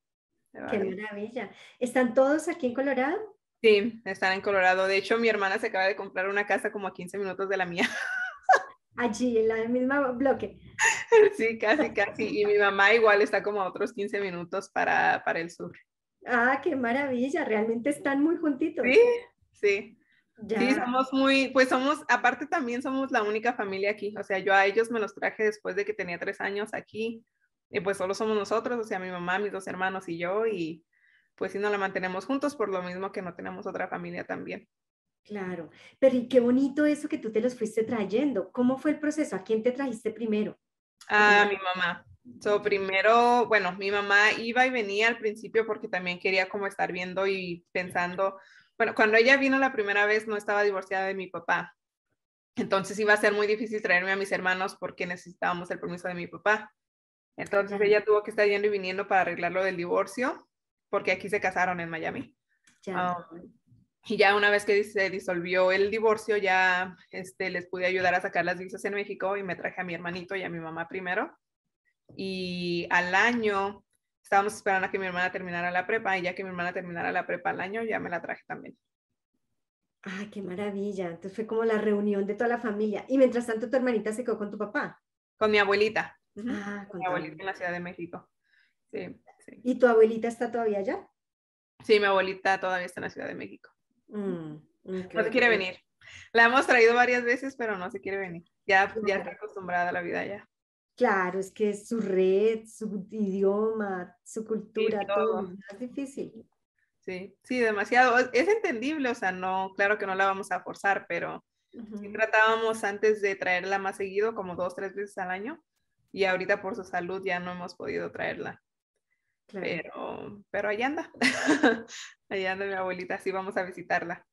qué maravilla. ¿Están todos aquí en Colorado? Sí, están en Colorado. De hecho, mi hermana se acaba de comprar una casa como a 15 minutos de la mía. [laughs] Allí, en la misma bloque. [laughs] Sí, casi, casi. Y mi mamá igual está como a otros 15 minutos para, para el sur. Ah, qué maravilla. Realmente están muy juntitos. Sí, sí. Sí, somos muy, pues somos, aparte también somos la única familia aquí. O sea, yo a ellos me los traje después de que tenía tres años aquí. Y pues solo somos nosotros, o sea, mi mamá, mis dos hermanos y yo. Y pues sí, no la mantenemos juntos por lo mismo que no tenemos otra familia también. Claro, pero y qué bonito eso que tú te los fuiste trayendo. ¿Cómo fue el proceso? ¿A quién te trajiste primero? A mi mamá. So, primero, bueno, mi mamá iba y venía al principio porque también quería como estar viendo y pensando, bueno, cuando ella vino la primera vez no estaba divorciada de mi papá. Entonces iba a ser muy difícil traerme a mis hermanos porque necesitábamos el permiso de mi papá. Entonces ella tuvo que estar yendo y viniendo para arreglar lo del divorcio porque aquí se casaron en Miami. Um, y ya una vez que se disolvió el divorcio, ya este, les pude ayudar a sacar las visas en México y me traje a mi hermanito y a mi mamá primero. Y al año estábamos esperando a que mi hermana terminara la prepa y ya que mi hermana terminara la prepa al año, ya me la traje también. Ay, qué maravilla. Entonces fue como la reunión de toda la familia. Y mientras tanto, tu hermanita se quedó con tu papá. Con mi abuelita. Ah, con mi abuelita en la Ciudad de México. Sí, sí. ¿Y tu abuelita está todavía allá? Sí, mi abuelita todavía está en la Ciudad de México. Mm, no se quiere venir. La hemos traído varias veces, pero no se quiere venir. Ya, ya está acostumbrada a la vida ya. Claro, es que es su red, su idioma, su cultura, todo. Es difícil. Sí, sí, demasiado. Es entendible, o sea, no, claro que no la vamos a forzar, pero tratábamos antes de traerla más seguido, como dos, tres veces al año, y ahorita por su salud ya no hemos podido traerla. Pero, pero ahí anda. [laughs] ahí anda mi abuelita, sí vamos a visitarla.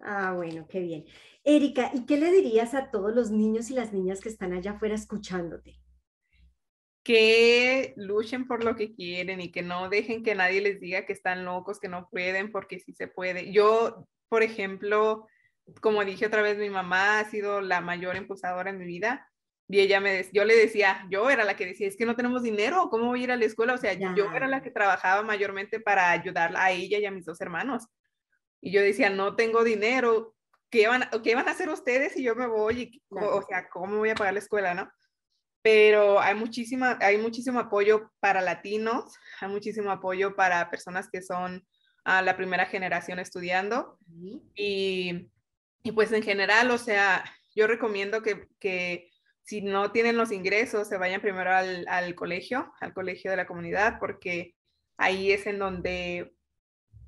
Ah, bueno, qué bien. Erika, ¿y qué le dirías a todos los niños y las niñas que están allá afuera escuchándote? Que luchen por lo que quieren y que no dejen que nadie les diga que están locos, que no pueden, porque sí se puede. Yo, por ejemplo, como dije otra vez, mi mamá ha sido la mayor impulsadora en mi vida y ella me decía, yo le decía, yo era la que decía, es que no tenemos dinero, ¿cómo voy a ir a la escuela? O sea, yo era la que trabajaba mayormente para ayudarla a ella y a mis dos hermanos. Y yo decía, no tengo dinero, ¿qué van, qué van a hacer ustedes si yo me voy? Y, O sea, ¿cómo voy a pagar la escuela, no? Pero hay, muchísima, hay muchísimo apoyo para latinos, hay muchísimo apoyo para personas que son a la primera generación estudiando. y, y, pues en general, o sea, yo recomiendo que, que si no tienen los ingresos, se vayan primero al, al, colegio, al colegio de la comunidad, porque ahí es en donde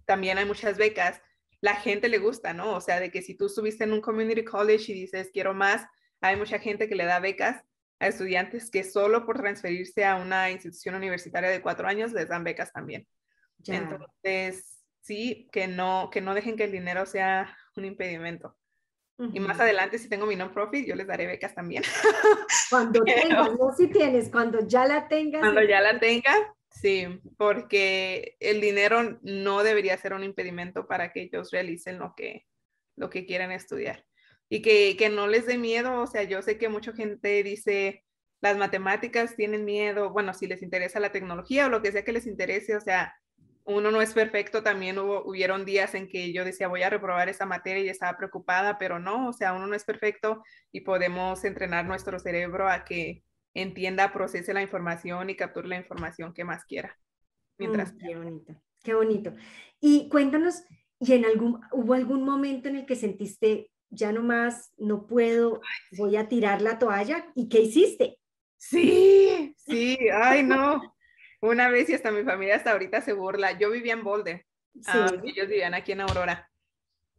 también hay muchas becas. La gente le gusta, ¿no? O sea, de que si tú estuviste en un community college y dices, quiero más, hay mucha gente que le da becas a estudiantes que solo por transferirse a una institución universitaria de cuatro años les dan becas también. Entonces, sí, que no, que no dejen que el dinero sea un impedimento. Y más adelante, si tengo mi non-profit, yo les daré becas también. [laughs] Cuando [laughs] tengas, no si tienes, cuando ya la tengas. Cuando ya la tenga, sí, porque el dinero no debería ser un impedimento para que ellos realicen lo que, lo que quieran estudiar. Y que, que no les dé miedo, o sea, yo sé que mucha gente dice, las matemáticas tienen miedo, bueno, si les interesa la tecnología o lo que sea que les interese, o sea, uno no es perfecto, también hubo, hubieron días en que yo decía voy a reprobar esa materia y estaba preocupada, pero no, o sea, uno no es perfecto y podemos entrenar nuestro cerebro a que entienda, procese la información y capture la información que más quiera. Mientras... Mm, qué bonito, qué bonito. Y cuéntanos, ¿y en algún, hubo algún momento en el que sentiste, ya no más, no puedo, voy a tirar la toalla? ¿Y qué hiciste? Sí, sí, ay no. Una vez y hasta mi familia hasta ahorita se burla. Yo vivía en Boulder. ellos vivían aquí en Aurora.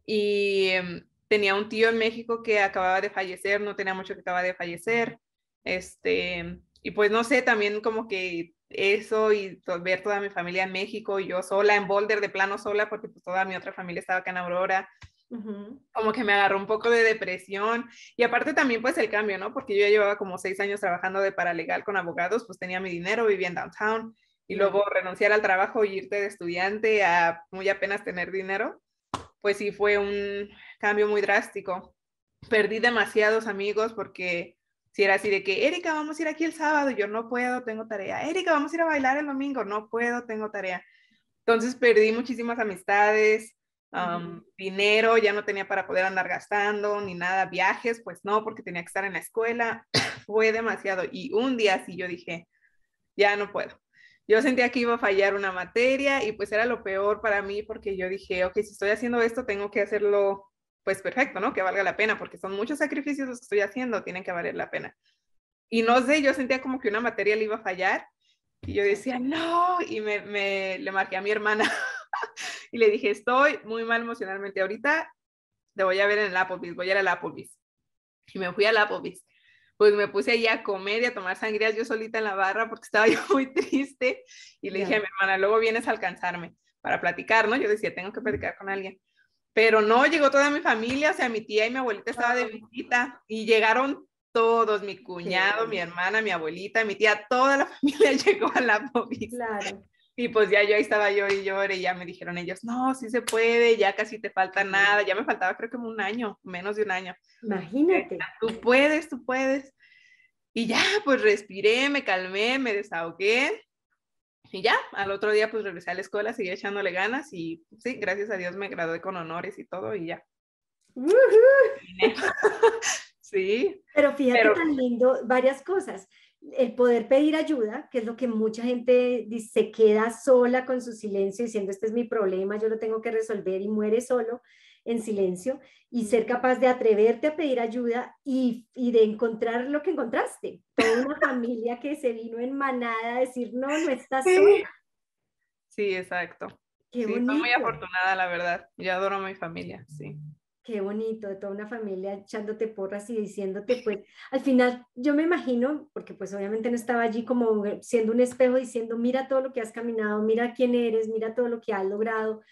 Y em, tenía un tío en México que acababa de fallecer, no tenía mucho que acaba de fallecer. Este, y pues no sé, también como que eso y ver toda mi familia en México y yo sola en Boulder, de plano sola, porque pues toda mi otra familia estaba acá en Aurora. Como que me agarró un poco de depresión y aparte también pues el cambio, ¿no? Porque yo ya llevaba como seis años trabajando de paralegal con abogados, pues tenía mi dinero, vivía en downtown y luego renunciar al trabajo y irte de estudiante a muy apenas tener dinero, pues sí fue un cambio muy drástico. Perdí demasiados amigos porque si era así de que, Erika, vamos a ir aquí el sábado, yo no puedo, tengo tarea. Erika, vamos a ir a bailar el domingo, no puedo, tengo tarea. Entonces perdí muchísimas amistades, dinero, ya no tenía para poder andar gastando ni nada, viajes, pues no, porque tenía que estar en la escuela. [coughs] Fue demasiado. Y un día sí yo dije, ya no puedo. Yo sentía que iba a fallar una materia y pues era lo peor para mí porque yo dije, ok, si estoy haciendo esto, tengo que hacerlo pues perfecto, ¿no? Que valga la pena porque son muchos sacrificios los que estoy haciendo, tienen que valer la pena. Y no sé, yo sentía como que una materia le iba a fallar y yo decía, no, y me, me le marqué a mi hermana [laughs] [laughs] y le dije, estoy muy mal emocionalmente ahorita, te voy a ver en el Applebee's, voy a ir al Applebee's. Y me fui al Applebee's. Pues me puse ahí a comer y a tomar sangrías yo solita en la barra porque estaba [laughs] yo muy triste. Y le dije a mi hermana, luego vienes a alcanzarme para platicar, ¿no? Yo decía, tengo que platicar con alguien. Pero no, llegó toda mi familia, o sea, mi tía y mi abuelita estaba de visita y llegaron todos, mi cuñado, mi hermana, mi abuelita, mi tía, toda la [laughs] familia llegó a la Claro. Y pues ya yo ahí estaba yo y lloré y ya me dijeron ellos, no, sí se puede, ya casi te falta nada, ya me faltaba creo que un año, menos de un año. Imagínate. [laughs] Tú puedes, tú puedes. Y ya, pues respiré, me calmé, me desahogué. Y ya, al otro día pues regresé a la escuela, seguí echándole ganas y sí, gracias a Dios me gradué con honores y todo y ya. [laughs] sí. Pero fíjate tan lindo, varias cosas el poder pedir ayuda, que es lo que mucha gente se queda sola con su silencio diciendo, este es mi problema, yo lo tengo que resolver y muere solo en silencio, y ser capaz de atreverte a pedir ayuda y, de encontrar lo que encontraste. Toda una familia que se vino en manada a decir, no, no estás sola. Sí, exacto. Qué sí, muy afortunada, la verdad. Yo adoro a mi familia, sí. Qué bonito, de toda una familia echándote porras y diciéndote, pues, al final yo me imagino, porque pues obviamente no estaba allí como siendo un espejo diciendo, mira todo lo que has caminado, mira quién eres, mira todo lo que has logrado.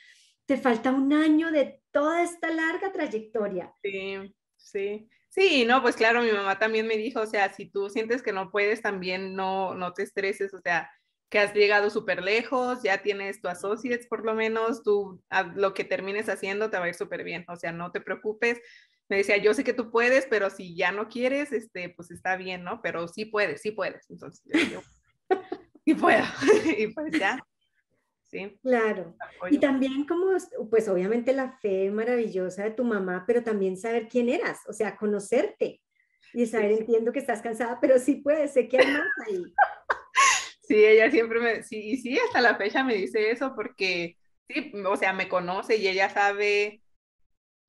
Te falta un año de toda esta larga trayectoria. Sí, sí. Sí, no, pues claro, mi mamá también me dijo, o sea, si tú sientes que no puedes, también no, no te estreses, o sea, que has llegado súper lejos, ya tienes tu associates por lo menos, tú lo que termines haciendo te va a ir súper bien, o sea, no te preocupes. Me decía, yo sé que tú puedes, pero si ya no quieres, este, pues está bien, ¿no? Pero sí puedes, sí puedes. Entonces, yo, [laughs] sí puedo. [laughs] y pues ya. Sí. Claro. Y también como, pues obviamente la fe maravillosa de tu mamá, pero también saber quién eras, o sea, conocerte y saber, entiendo que estás cansada, pero sí puedes, sé que hay más ahí. [laughs] Sí, ella siempre me, sí, y sí, hasta la fecha me dice eso porque, sí, o sea, me conoce y ella sabe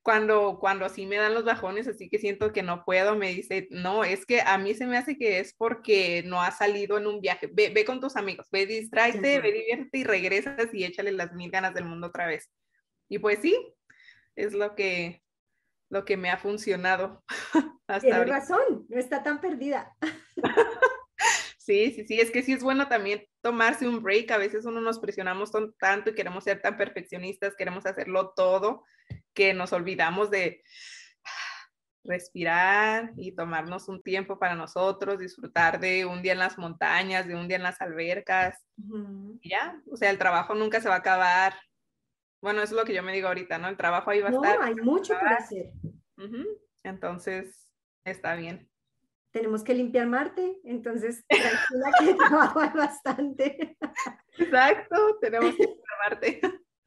cuando, cuando sí me dan los bajones, así que siento que no puedo, me dice, no, es que a mí se me hace que es porque no has salido en un viaje, ve, ve con tus amigos, ve, distráete, ve, diviértete y regresas y échale las mil ganas del mundo otra vez. Y pues sí, es lo que, lo que me ha funcionado. [laughs] Hasta Tienes razón, no está tan perdida. [laughs] Sí, sí, sí, es que sí es bueno también tomarse un break. A veces uno nos presionamos tanto y queremos ser tan perfeccionistas, queremos hacerlo todo, que nos olvidamos de respirar y tomarnos un tiempo para nosotros, disfrutar de un día en las montañas, de un día en las albercas. Ya, o sea, el trabajo nunca se va a acabar. Bueno, eso es lo que yo me digo ahorita, ¿no? El trabajo ahí va a estar. No, hay mucho por hacer. Entonces, está bien tenemos que limpiar Marte, entonces tranquila que trabajar bastante. [laughs] Exacto, tenemos que limpiar Marte.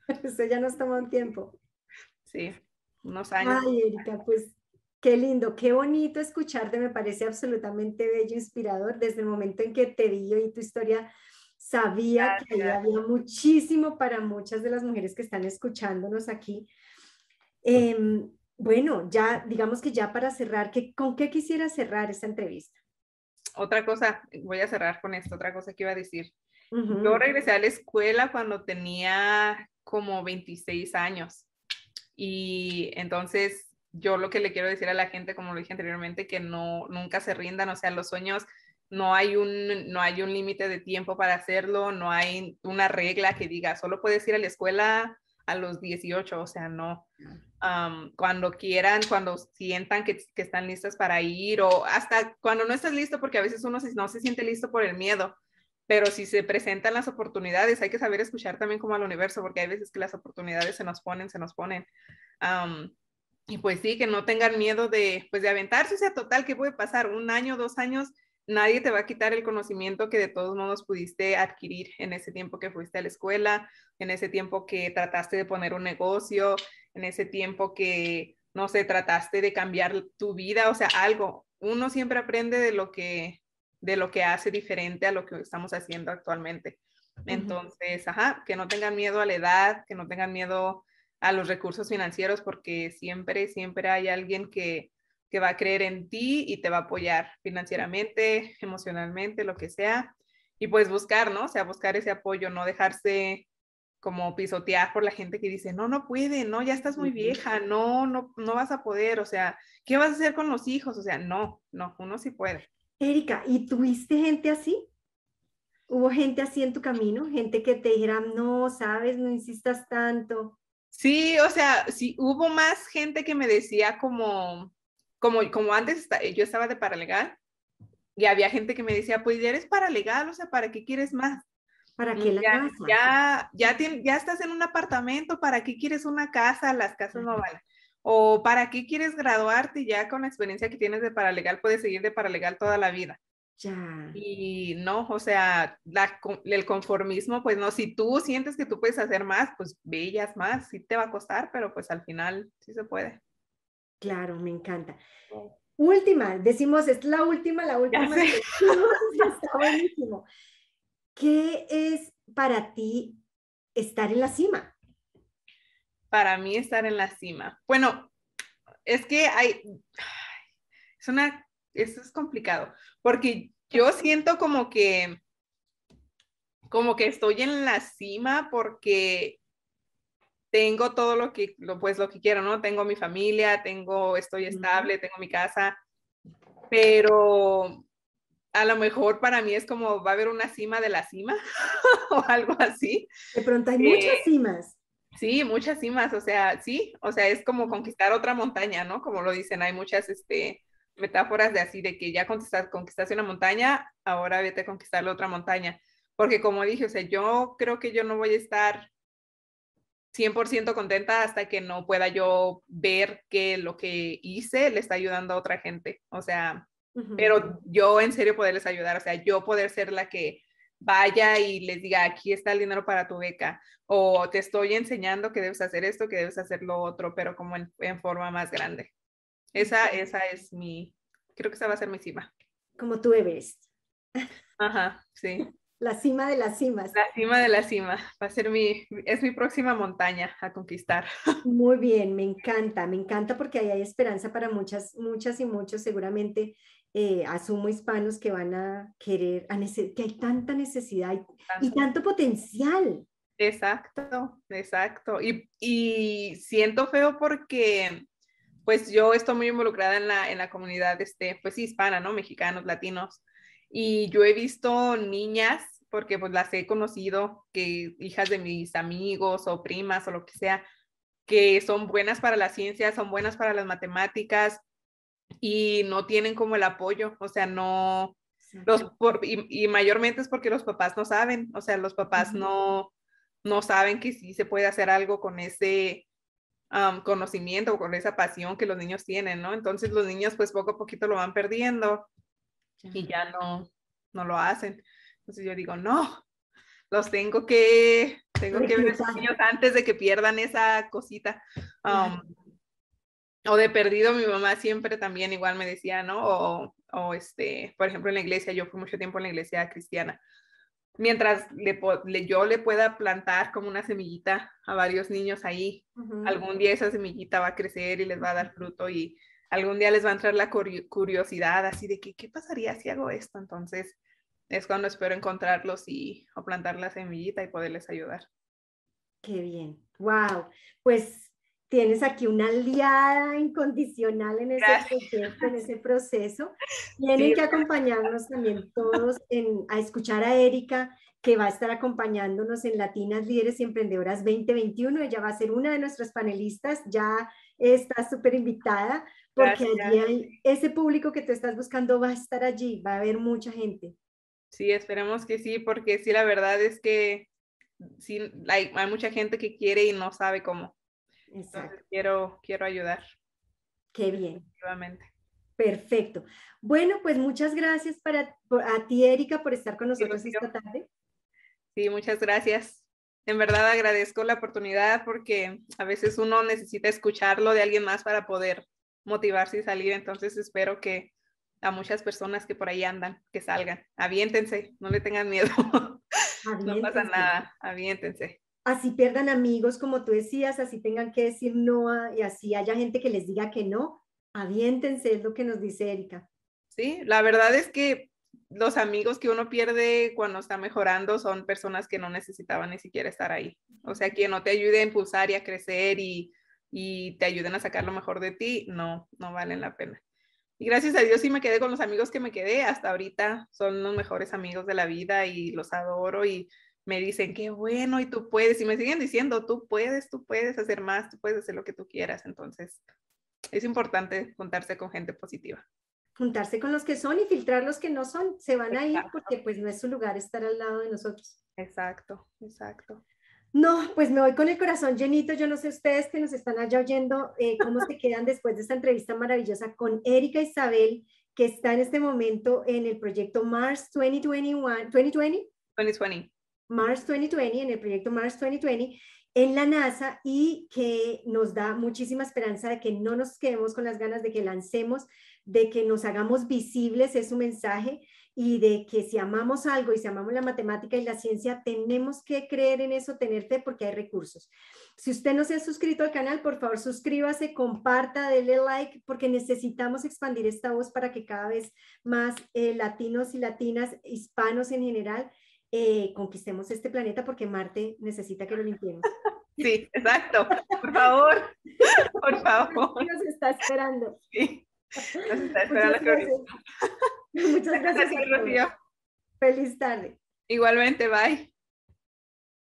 [laughs] Usted ya nos tomó un tiempo. Sí, unos años. Ay, Erika, pues qué lindo, qué bonito escucharte, me parece absolutamente bello, inspirador. Desde el momento en que te vi y tu historia, sabía que había muchísimo para muchas de las mujeres que están escuchándonos aquí. Eh, bueno, ya digamos que ya para cerrar, ¿con qué quisiera cerrar esta entrevista? Otra cosa, voy a cerrar con esto, otra cosa que iba a decir. Yo regresé a la escuela cuando tenía como 26 años y entonces yo lo que le quiero decir a la gente, como lo dije anteriormente, que no, nunca se rindan, o sea, los sueños no hay un, no hay un límite de tiempo para hacerlo, no hay una regla que diga, solo puedes ir a la escuela a los 18, o sea, no cuando quieran, cuando sientan que, que, están listas para ir o hasta cuando no estás listo, porque a veces uno no se siente listo por el miedo. pero si se presentan las oportunidades, hay que saber escuchar también como al universo, porque hay veces que las oportunidades se nos ponen, se nos ponen. y pues sí, que no tengan miedo de, pues de aventarse, o sea, total, ¿qué puede pasar? Un año, dos años, nadie te va a quitar el conocimiento que de todos modos pudiste adquirir en ese tiempo que fuiste a la escuela, en ese tiempo que trataste de poner un negocio, en ese tiempo que, no sé, trataste de cambiar tu vida, o sea, algo. Uno siempre aprende de lo que, de lo que hace diferente a lo que estamos haciendo actualmente. Entonces, ajá, que no tengan miedo a la edad, que no tengan miedo a los recursos financieros, porque siempre, siempre hay alguien que, que va a creer en ti y te va a apoyar financieramente, emocionalmente, lo que sea. Y pues buscar, ¿no? O sea, buscar ese apoyo, no dejarse como pisotear por la gente que dice, no, no puede, no, ya estás muy vieja, no, no, no vas a poder, o sea, ¿qué vas a hacer con los hijos? O sea, no, no, uno sí puede. Erika, ¿y tuviste gente así? ¿Hubo gente así en tu camino? Gente que te dijera, no, sabes, no insistas tanto. Sí, o sea, sí, hubo más gente que me decía como, como, antes yo estaba de paralegal y había gente que me decía, pues ya eres paralegal, o sea, ¿para qué quieres más? ¿Para qué la ya, casa? Ya, ya, ya estás en un apartamento, ¿para qué quieres una casa? Las casas no valen. O ¿para qué quieres graduarte? Ya con la experiencia que tienes de paralegal, puedes seguir de paralegal toda la vida. Ya. Y no, o sea, el conformismo, pues no, si tú sientes que tú puedes hacer más, pues bellas más, sí te va a costar, pero pues al final sí se puede. Claro, me encanta. Última, decimos, es la última, la última. [laughs] [laughs] Está buenísimo. ¿Qué es para ti estar en la cima? Para mí estar en la cima. Bueno, es que hay, es una, esto es complicado, porque yo siento como que, como que estoy en la cima porque tengo todo lo que, pues lo que quiero, ¿no? Tengo mi familia, tengo, estoy estable, tengo mi casa, pero a lo mejor para mí es como va a haber una cima de la cima [laughs] o algo así. De pronto hay muchas eh, cimas. Sí, muchas cimas, o sea, sí, o sea, es como conquistar otra montaña, ¿no? Como lo dicen, hay muchas este, metáforas de así, de que ya conquistaste, conquistaste una montaña, ahora vete a conquistar la otra montaña. Porque como dije, o sea, yo creo que yo no voy a estar 100% contenta hasta que no pueda yo ver que lo que hice le está ayudando a otra gente. O sea, pero yo en serio poderles ayudar, o sea, yo poder ser la que vaya y les diga, aquí está el dinero para tu beca, o te estoy enseñando que debes hacer esto, que debes hacer lo otro, pero como en, en forma más grande. Esa, esa es mi, creo que esa va a ser mi cima. Como tu Everest. Ajá, sí. La cima de las cimas. La cima de la cima. Va a ser mi, es mi próxima montaña a conquistar. [laughs] Muy bien, me encanta, me encanta porque ahí hay esperanza para muchas, muchas y muchos, seguramente, eh, asumo hispanos que van a querer, a que hay tanta necesidad y, tanto potencial. Exacto, exacto. Y, y, siento feo porque, pues yo estoy muy involucrada en la, en la comunidad, este, pues hispana, ¿no? Mexicanos, latinos. Y yo he visto niñas porque pues las he conocido, que hijas de mis amigos o primas o lo que sea, que son buenas para la ciencia, son buenas para las matemáticas y no tienen como el apoyo, o sea, no, los, y, mayormente es porque los papás no saben, o sea, los papás no, no saben que sí se puede hacer algo con ese conocimiento o con esa pasión que los niños tienen, ¿no? Entonces los niños pues poco a poquito lo van perdiendo y ya no, no lo hacen. Entonces yo digo, no, los tengo que, tengo que ver esos niños antes de que pierdan esa cosita. Um, o de perdido, mi mamá siempre también igual me decía, ¿no? O, o, este, por ejemplo, en la iglesia, yo fui mucho tiempo en la iglesia cristiana. Mientras le, yo le pueda plantar como una semillita a varios niños ahí, algún día esa semillita va a crecer y les va a dar fruto y algún día les va a entrar la curiosidad así de que, ¿qué pasaría si hago esto? Entonces, es cuando espero encontrarlos y o plantar la semillita y poderles ayudar. Qué bien. Wow. Pues tienes aquí una aliada incondicional en ese proceso, en ese proceso. [laughs] Tienen que acompañarnos también todos en, a escuchar a Erika, que va a estar acompañándonos en Latinas Líderes y Emprendedoras 2021. Ella va a ser una de nuestras panelistas, ya está súper invitada, porque allí ese público que tú estás buscando va a estar allí, va a haber mucha gente. Sí, esperemos que sí, porque sí, la verdad es que sí, hay, hay mucha gente que quiere y no sabe cómo. Exacto. quiero, quiero ayudar. Qué bien. Perfecto. Bueno, pues muchas gracias para, a ti, Erika, por estar con nosotros esta tarde. Sí, muchas gracias. En verdad agradezco la oportunidad porque a veces uno necesita escucharlo de alguien más para poder motivarse y salir. Entonces espero que a muchas personas que por ahí andan, que salgan. Aviéntense, no le tengan miedo. [laughs] no pasa nada, aviéntense. Así pierdan amigos, como tú decías, así tengan que decir no y así haya gente que les diga que no, aviéntense, es lo que nos dice Erika. Sí, la verdad es que los amigos que uno pierde cuando está mejorando son personas que no necesitaban ni siquiera estar ahí. O sea, que no te ayude a impulsar y a crecer y, y te ayuden a sacar lo mejor de ti, no, no valen la pena. Y gracias a Dios sí me quedé con los amigos que me quedé. Hasta ahorita son los mejores amigos de la vida y los adoro y me dicen, qué bueno, y tú puedes. Y me siguen diciendo, tú puedes, tú puedes hacer más, tú puedes hacer lo que tú quieras. Entonces, es importante juntarse con gente positiva. Juntarse con los que son y filtrar los que no son. Se van a ir porque pues no es su lugar estar al lado de nosotros. Exacto, exacto. No, pues me voy con el corazón llenito. Yo no sé ustedes que nos están allá oyendo eh, cómo se [laughs] quedan después de esta entrevista maravillosa con Erika Isabel, que está en este momento en el proyecto Mars 2021, 2020. 2020. Mars 2020, en el proyecto Mars 2020 en la NASA y que nos da muchísima esperanza de que no nos quedemos con las ganas de que lancemos, de que nos hagamos visibles, es su mensaje, y de que si amamos algo y si amamos la matemática y la ciencia, tenemos que creer en eso, tener fe porque hay recursos. Si usted no se ha suscrito al canal, por favor suscríbase, comparta, denle like, porque necesitamos expandir esta voz para que cada vez más eh, latinos y latinas, hispanos en general, eh, conquistemos este planeta porque Marte necesita que lo limpiemos. [laughs] Sí, exacto. Por favor, por favor. Nos está esperando. Sí, nos está esperando. [laughs] Muchas gracias. Muchas gracias. Feliz tarde. Igualmente, bye.